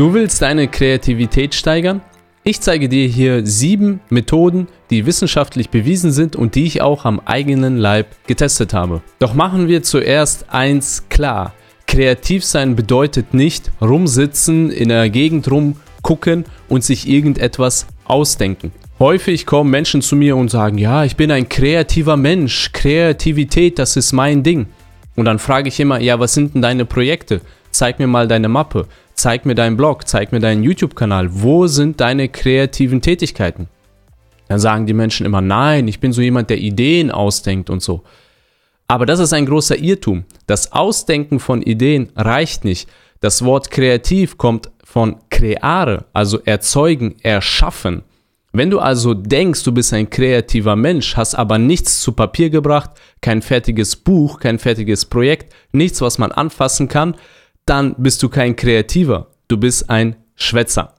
Du willst deine Kreativität steigern? Ich zeige dir hier sieben Methoden, die wissenschaftlich bewiesen sind und die ich auch am eigenen Leib getestet habe. Doch machen wir zuerst eins klar. Kreativ sein bedeutet nicht rumsitzen, in der Gegend rumgucken und sich irgendetwas ausdenken. Häufig kommen Menschen zu mir und sagen, ja, ich bin ein kreativer Mensch, Kreativität, das ist mein Ding. Und dann frage ich immer, ja, was sind denn deine Projekte? Zeig mir mal deine Mappe zeig mir deinen Blog, zeig mir deinen YouTube-Kanal, wo sind deine kreativen Tätigkeiten? Dann sagen die Menschen immer, nein, ich bin so jemand, der Ideen ausdenkt und so. Aber das ist ein großer Irrtum. Das Ausdenken von Ideen reicht nicht. Das Wort kreativ kommt von creare, also erzeugen, erschaffen. Wenn du also denkst, du bist ein kreativer Mensch, hast aber nichts zu Papier gebracht, kein fertiges Buch, kein fertiges Projekt, nichts, was man anfassen kann, dann bist du kein Kreativer. Du bist ein Schwätzer.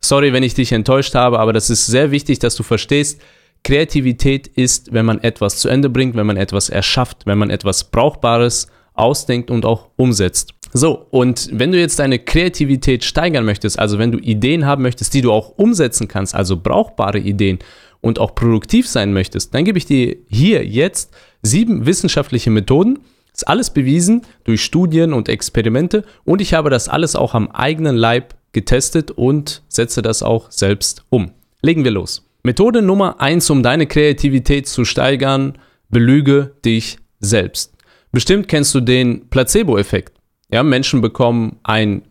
Sorry, wenn ich dich enttäuscht habe, aber das ist sehr wichtig, dass du verstehst, Kreativität ist, wenn man etwas zu Ende bringt, wenn man etwas erschafft, wenn man etwas Brauchbares ausdenkt und auch umsetzt. So, und wenn du jetzt deine Kreativität steigern möchtest, also wenn du Ideen haben möchtest, die du auch umsetzen kannst, also brauchbare Ideen und auch produktiv sein möchtest, dann gebe ich dir hier jetzt sieben wissenschaftliche Methoden, ist alles bewiesen durch Studien und Experimente und ich habe das alles auch am eigenen Leib getestet und setze das auch selbst um. Legen wir los. Methode Nummer 1, um deine Kreativität zu steigern, belüge dich selbst. Bestimmt kennst du den Placebo-Effekt. Ja, Menschen bekommen ein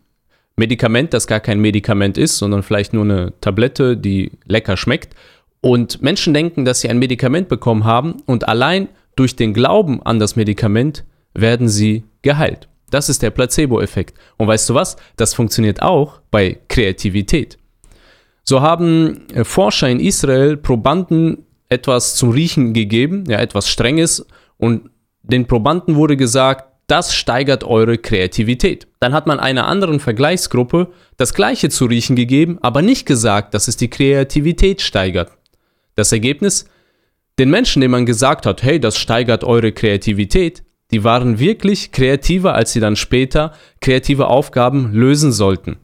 Medikament, das gar kein Medikament ist, sondern vielleicht nur eine Tablette, die lecker schmeckt. Und Menschen denken, dass sie ein Medikament bekommen haben und allein durch den Glauben an das Medikament werden sie geheilt. Das ist der Placebo-Effekt. Und weißt du was? Das funktioniert auch bei Kreativität. So haben äh, Forscher in Israel Probanden etwas zum Riechen gegeben, ja, etwas Strenges, und den Probanden wurde gesagt, das steigert eure Kreativität. Dann hat man einer anderen Vergleichsgruppe das gleiche zu riechen gegeben, aber nicht gesagt, dass es die Kreativität steigert. Das Ergebnis? Den Menschen, denen man gesagt hat, hey, das steigert eure Kreativität, die waren wirklich kreativer, als sie dann später kreative Aufgaben lösen sollten.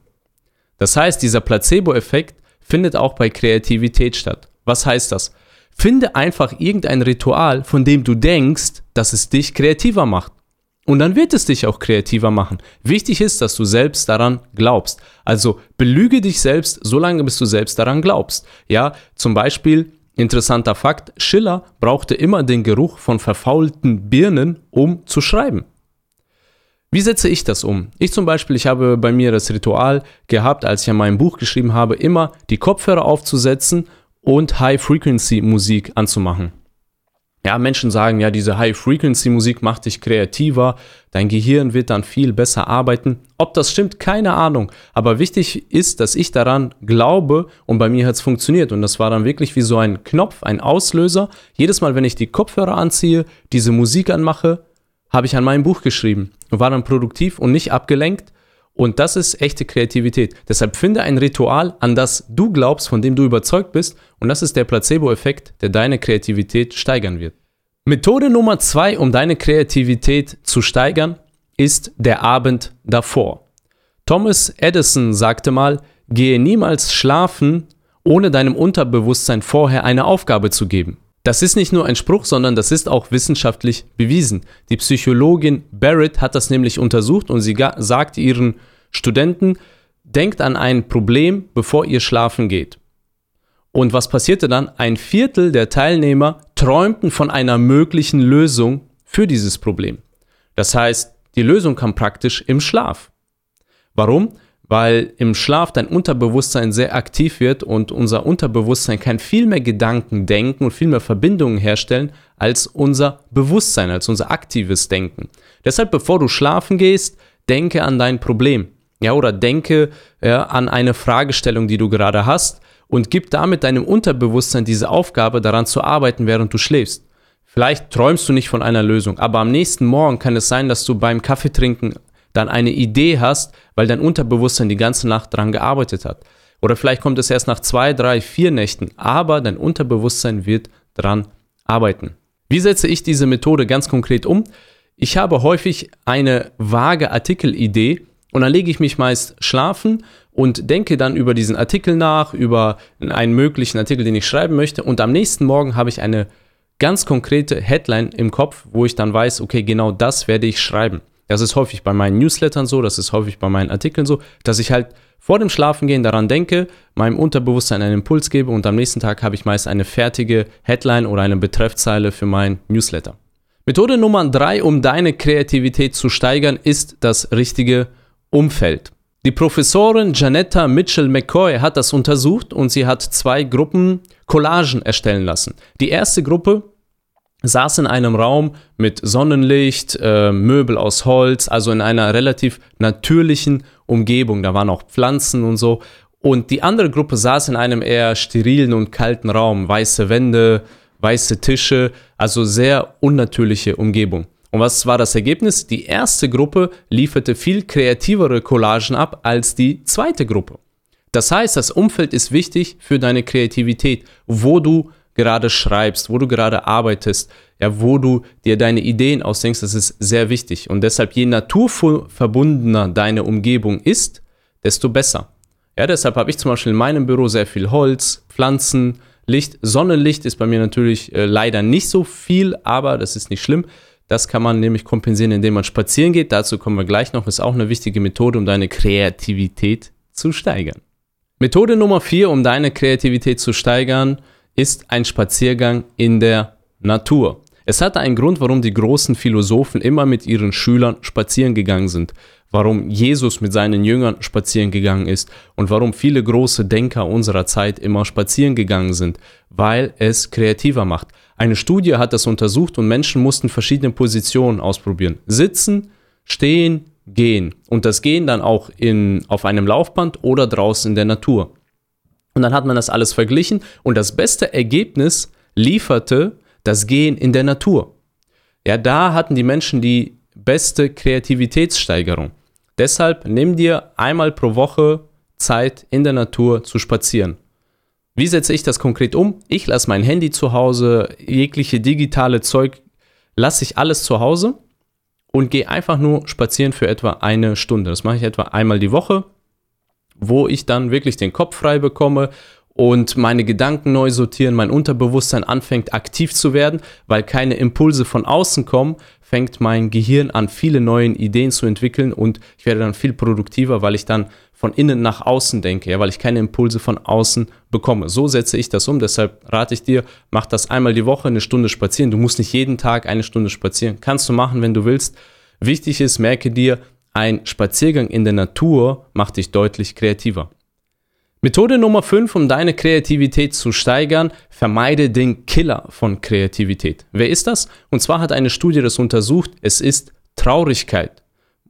Das heißt, dieser Placebo-Effekt findet auch bei Kreativität statt. Was heißt das? Finde einfach irgendein Ritual, von dem du denkst, dass es dich kreativer macht. Und dann wird es dich auch kreativer machen. Wichtig ist, dass du selbst daran glaubst. Also belüge dich selbst, solange bis du selbst daran glaubst. Ja, zum Beispiel, Interessanter Fakt, Schiller brauchte immer den Geruch von verfaulten Birnen, um zu schreiben. Wie setze ich das um? Ich zum Beispiel, ich habe bei mir das Ritual gehabt, als ich an meinem Buch geschrieben habe, immer die Kopfhörer aufzusetzen und High-Frequency-Musik anzumachen. Ja, Menschen sagen, ja, diese High-Frequency-Musik macht dich kreativer, dein Gehirn wird dann viel besser arbeiten. Ob das stimmt, keine Ahnung. Aber wichtig ist, dass ich daran glaube und bei mir hat es funktioniert. Und das war dann wirklich wie so ein Knopf, ein Auslöser. Jedes Mal, wenn ich die Kopfhörer anziehe, diese Musik anmache, habe ich an meinem Buch geschrieben und war dann produktiv und nicht abgelenkt und das ist echte Kreativität. Deshalb finde ein Ritual, an das du glaubst, von dem du überzeugt bist. Und das ist der Placebo-Effekt, der deine Kreativität steigern wird. Methode Nummer zwei, um deine Kreativität zu steigern, ist der Abend davor. Thomas Edison sagte mal, gehe niemals schlafen, ohne deinem Unterbewusstsein vorher eine Aufgabe zu geben. Das ist nicht nur ein Spruch, sondern das ist auch wissenschaftlich bewiesen. Die Psychologin Barrett hat das nämlich untersucht und sie sagt ihren Studenten, denkt an ein Problem, bevor ihr schlafen geht. Und was passierte dann? Ein Viertel der Teilnehmer träumten von einer möglichen Lösung für dieses Problem. Das heißt, die Lösung kam praktisch im Schlaf. Warum? Weil im Schlaf dein Unterbewusstsein sehr aktiv wird und unser Unterbewusstsein kann viel mehr Gedanken denken und viel mehr Verbindungen herstellen als unser Bewusstsein, als unser aktives Denken. Deshalb, bevor du schlafen gehst, denke an dein Problem. Ja, oder denke ja, an eine Fragestellung, die du gerade hast und gib damit deinem Unterbewusstsein diese Aufgabe, daran zu arbeiten, während du schläfst. Vielleicht träumst du nicht von einer Lösung, aber am nächsten Morgen kann es sein, dass du beim Kaffeetrinken dann eine Idee hast, weil dein Unterbewusstsein die ganze Nacht dran gearbeitet hat. Oder vielleicht kommt es erst nach zwei, drei, vier Nächten, aber dein Unterbewusstsein wird dran arbeiten. Wie setze ich diese Methode ganz konkret um? Ich habe häufig eine vage Artikelidee Und dann lege ich mich meist schlafen und denke dann über diesen Artikel nach, über einen möglichen Artikel, den ich schreiben möchte. Und am nächsten Morgen habe ich eine ganz konkrete Headline im Kopf, wo ich dann weiß, okay, genau das werde ich schreiben. Das ist häufig bei meinen Newslettern so, das ist häufig bei meinen Artikeln so, dass ich halt vor dem Schlafengehen daran denke, meinem Unterbewusstsein einen Impuls gebe und am nächsten Tag habe ich meist eine fertige Headline oder eine Betreffzeile für meinen Newsletter. Methode Nummer drei, um deine Kreativität zu steigern, ist das richtige Umfeld. Die Professorin Janetta Mitchell McCoy hat das untersucht und sie hat zwei Gruppen Collagen erstellen lassen. Die erste Gruppe saß in einem Raum mit Sonnenlicht, äh, Möbel aus Holz, also in einer relativ natürlichen Umgebung. Da waren auch Pflanzen und so. Und die andere Gruppe saß in einem eher sterilen und kalten Raum, weiße Wände, weiße Tische, also sehr unnatürliche Umgebung. Und was war das Ergebnis? Die erste Gruppe lieferte viel kreativere Collagen ab als die zweite Gruppe. Das heißt, das Umfeld ist wichtig für deine Kreativität, wo du gerade schreibst, wo du gerade arbeitest, ja, wo du dir deine Ideen ausdenkst, das ist sehr wichtig. Und deshalb, je naturverbundener deine Umgebung ist, desto besser. Ja, deshalb habe ich zum Beispiel in meinem Büro sehr viel Holz, Pflanzen, Licht. Sonnenlicht ist bei mir natürlich äh, leider nicht so viel, aber das ist nicht schlimm. Das kann man nämlich kompensieren, indem man spazieren geht. Dazu kommen wir gleich noch. Ist auch eine wichtige Methode, um deine Kreativität zu steigern. Methode Nummer vier, um deine Kreativität zu steigern, ist ein Spaziergang in der Natur. Es hatte einen Grund, warum die großen Philosophen immer mit ihren Schülern spazieren gegangen sind, warum Jesus mit seinen Jüngern spazieren gegangen ist und warum viele große Denker unserer Zeit immer spazieren gegangen sind, weil es kreativer macht. Eine Studie hat das untersucht und Menschen mussten verschiedene Positionen ausprobieren. Sitzen, stehen, gehen. Und das Gehen dann auch in, auf einem Laufband oder draußen in der Natur. Und dann hat man das alles verglichen und das beste Ergebnis lieferte das Gehen in der Natur. Ja, da hatten die Menschen die beste Kreativitätssteigerung. Deshalb nimm dir einmal pro Woche Zeit in der Natur zu spazieren. Wie setze ich das konkret um? Ich lasse mein Handy zu Hause, jegliche digitale Zeug lasse ich alles zu Hause und gehe einfach nur spazieren für etwa eine Stunde. Das mache ich etwa einmal die Woche, wo ich dann wirklich den Kopf frei bekomme und meine Gedanken neu sortieren, mein Unterbewusstsein anfängt aktiv zu werden, weil keine Impulse von außen kommen, fängt mein Gehirn an, viele neue Ideen zu entwickeln und ich werde dann viel produktiver, weil ich dann von innen nach außen denke, ja, weil ich keine Impulse von außen bekomme. So setze ich das um, deshalb rate ich dir, mach das einmal die Woche eine Stunde spazieren. Du musst nicht jeden Tag eine Stunde spazieren. Kannst du machen, wenn du willst. Wichtig ist, merke dir, ein Spaziergang in der Natur macht dich deutlich kreativer. Methode Nummer 5, um deine Kreativität zu steigern, vermeide den Killer von Kreativität. Wer ist das? Und zwar hat eine Studie das untersucht, es ist Traurigkeit.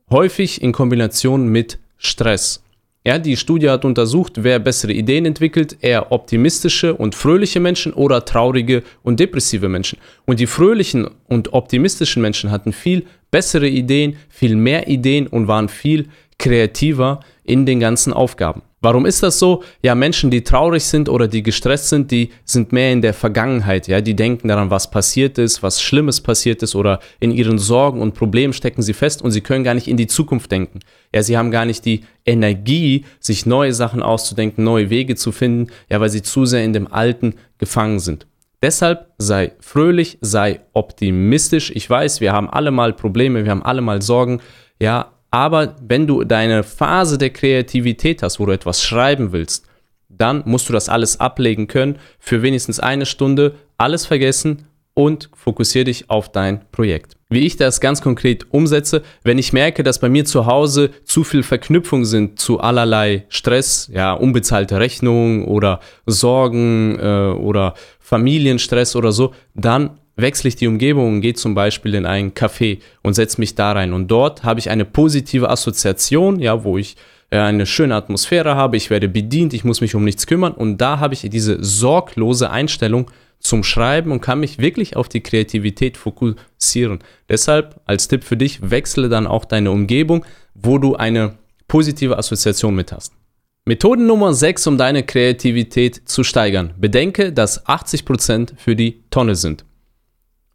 Häufig in Kombination mit Stress. Ja, die Studie hat untersucht, wer bessere Ideen entwickelt, eher optimistische und fröhliche Menschen oder traurige und depressive Menschen. Und die fröhlichen und optimistischen Menschen hatten viel bessere Ideen, viel mehr Ideen und waren viel kreativer in den ganzen Aufgaben. Warum ist das so? Ja, Menschen, die traurig sind oder die gestresst sind, die sind mehr in der Vergangenheit. Ja, die denken daran, was passiert ist, was Schlimmes passiert ist oder in ihren Sorgen und Problemen stecken sie fest und sie können gar nicht in die Zukunft denken. Ja, sie haben gar nicht die Energie, sich neue Sachen auszudenken, neue Wege zu finden, ja, weil sie zu sehr in dem Alten gefangen sind. Deshalb sei fröhlich, sei optimistisch. Ich weiß, wir haben alle mal Probleme, wir haben alle mal Sorgen. Ja, aber wenn du deine Phase der Kreativität hast, wo du etwas schreiben willst, dann musst du das alles ablegen können, für wenigstens eine Stunde alles vergessen und fokussiere dich auf dein Projekt. Wie ich das ganz konkret umsetze, wenn ich merke, dass bei mir zu Hause zu viel Verknüpfung sind zu allerlei Stress, ja, unbezahlte Rechnungen oder Sorgen äh, oder Familienstress oder so, dann wechsle ich die Umgebung und gehe zum Beispiel in einen Café und setze mich da rein. Und dort habe ich eine positive Assoziation, ja, wo ich äh, eine schöne Atmosphäre habe, ich werde bedient, ich muss mich um nichts kümmern. Und da habe ich diese sorglose Einstellung zum Schreiben und kann mich wirklich auf die Kreativität fokussieren. Deshalb als Tipp für dich, wechsle dann auch deine Umgebung, wo du eine positive Assoziation mit hast. Methode Nummer 6, um deine Kreativität zu steigern. Bedenke, dass 80% für die Tonne sind.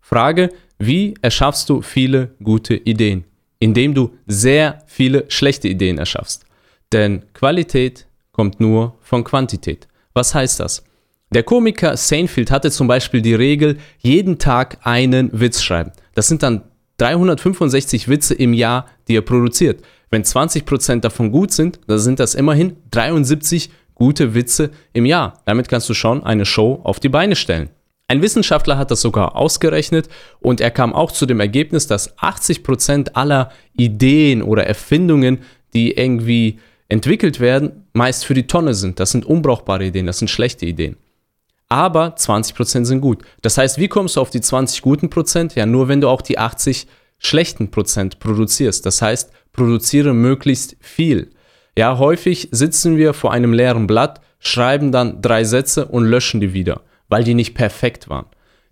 Frage, wie erschaffst du viele gute Ideen? indem du sehr viele schlechte Ideen erschaffst. Denn Qualität kommt nur von Quantität. Was heißt das? Der Komiker Seinfeld hatte zum Beispiel die Regel, jeden Tag einen Witz schreiben. Das sind dann 365 Witze im Jahr, die er produziert. Wenn 20% davon gut sind, dann sind das immerhin 73 gute Witze im Jahr. Damit kannst du schon eine Show auf die Beine stellen. Ein Wissenschaftler hat das sogar ausgerechnet und er kam auch zu dem Ergebnis, dass 80% aller Ideen oder Erfindungen, die irgendwie entwickelt werden, meist für die Tonne sind. Das sind unbrauchbare Ideen, das sind schlechte Ideen. Aber 20% sind gut. Das heißt, wie kommst du auf die 20 guten Prozent? Ja, nur wenn du auch die 80 schlechten Prozent produzierst. Das heißt, produziere möglichst viel. Ja, häufig sitzen wir vor einem leeren Blatt, schreiben dann drei Sätze und löschen die wieder weil die nicht perfekt waren.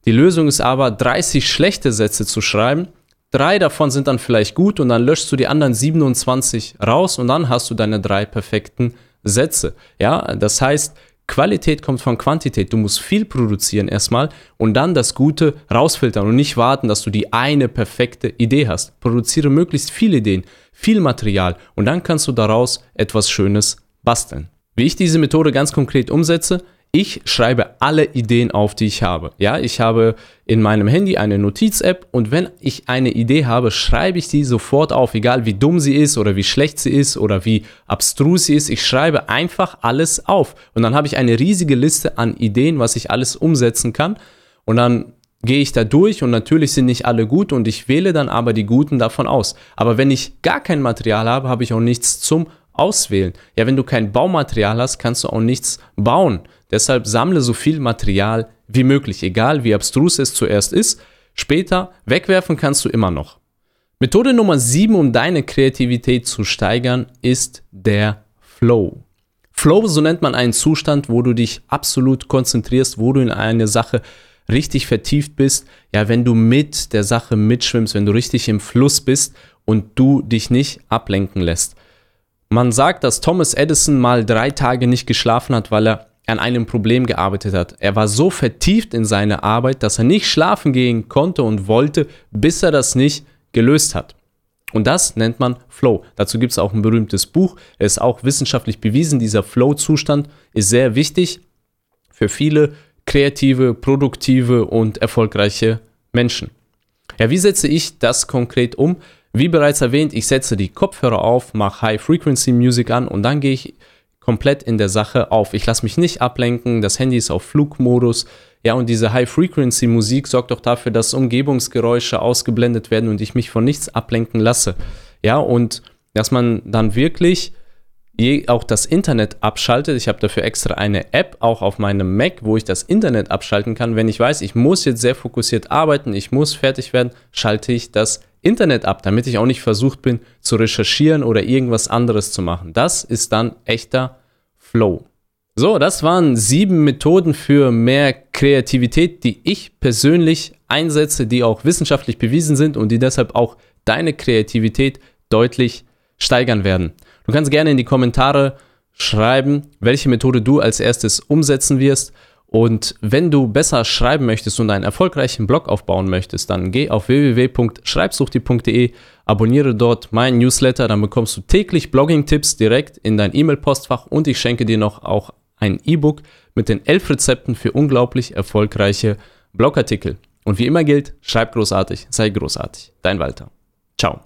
Die Lösung ist aber, 30 schlechte Sätze zu schreiben. Drei davon sind dann vielleicht gut und dann löschst du die anderen 27 raus und dann hast du deine drei perfekten Sätze. Ja, das heißt, Qualität kommt von Quantität. Du musst viel produzieren erstmal und dann das Gute rausfiltern und nicht warten, dass du die eine perfekte Idee hast. Produziere möglichst viele Ideen, viel Material und dann kannst du daraus etwas Schönes basteln. Wie ich diese Methode ganz konkret umsetze, ich schreibe alle Ideen auf, die ich habe. Ja, ich habe in meinem Handy eine Notiz-App und wenn ich eine Idee habe, schreibe ich die sofort auf, egal wie dumm sie ist oder wie schlecht sie ist oder wie abstrus sie ist. Ich schreibe einfach alles auf und dann habe ich eine riesige Liste an Ideen, was ich alles umsetzen kann und dann gehe ich da durch und natürlich sind nicht alle gut und ich wähle dann aber die guten davon aus. Aber wenn ich gar kein Material habe, habe ich auch nichts zum Auswählen. Ja, wenn du kein Baumaterial hast, kannst du auch nichts bauen. Deshalb sammle so viel Material wie möglich, egal wie abstrus es zuerst ist. Später wegwerfen kannst du immer noch. Methode Nummer 7, um deine Kreativität zu steigern, ist der Flow. Flow, so nennt man einen Zustand, wo du dich absolut konzentrierst, wo du in eine Sache richtig vertieft bist. Ja, wenn du mit der Sache mitschwimmst, wenn du richtig im Fluss bist und du dich nicht ablenken lässt. Man sagt, dass Thomas Edison mal drei Tage nicht geschlafen hat, weil er an einem Problem gearbeitet hat. Er war so vertieft in seine Arbeit, dass er nicht schlafen gehen konnte und wollte, bis er das nicht gelöst hat. Und das nennt man Flow. Dazu gibt es auch ein berühmtes Buch. Er ist auch wissenschaftlich bewiesen. Dieser Flow-Zustand ist sehr wichtig für viele kreative, produktive und erfolgreiche Menschen. Ja, wie setze ich das konkret um? Wie bereits erwähnt, ich setze die Kopfhörer auf, mache High Frequency Music an und dann gehe ich komplett in der Sache auf. Ich lasse mich nicht ablenken, das Handy ist auf Flugmodus. Ja, und diese High-Frequency-Musik sorgt auch dafür, dass Umgebungsgeräusche ausgeblendet werden und ich mich von nichts ablenken lasse. Ja, und dass man dann wirklich je, auch das Internet abschaltet. Ich habe dafür extra eine App, auch auf meinem Mac, wo ich das Internet abschalten kann. Wenn ich weiß, ich muss jetzt sehr fokussiert arbeiten, ich muss fertig werden, schalte ich das Internet ab, damit ich auch nicht versucht bin zu recherchieren oder irgendwas anderes zu machen. Das ist dann echter Flow. So, das waren sieben Methoden für mehr Kreativität, die ich persönlich einsetze, die auch wissenschaftlich bewiesen sind und die deshalb auch deine Kreativität deutlich steigern werden. Du kannst gerne in die Kommentare schreiben, welche Methode du als erstes umsetzen wirst und wenn du besser schreiben möchtest und einen erfolgreichen Blog aufbauen möchtest, dann geh auf www.schreibsuchti.de, abonniere dort meinen Newsletter, dann bekommst du täglich Blogging-Tipps direkt in dein E-Mail-Postfach und ich schenke dir noch auch ein E-Book mit den elf Rezepten für unglaublich erfolgreiche Blogartikel. Und wie immer gilt, schreib großartig, sei großartig. Dein Walter. Ciao.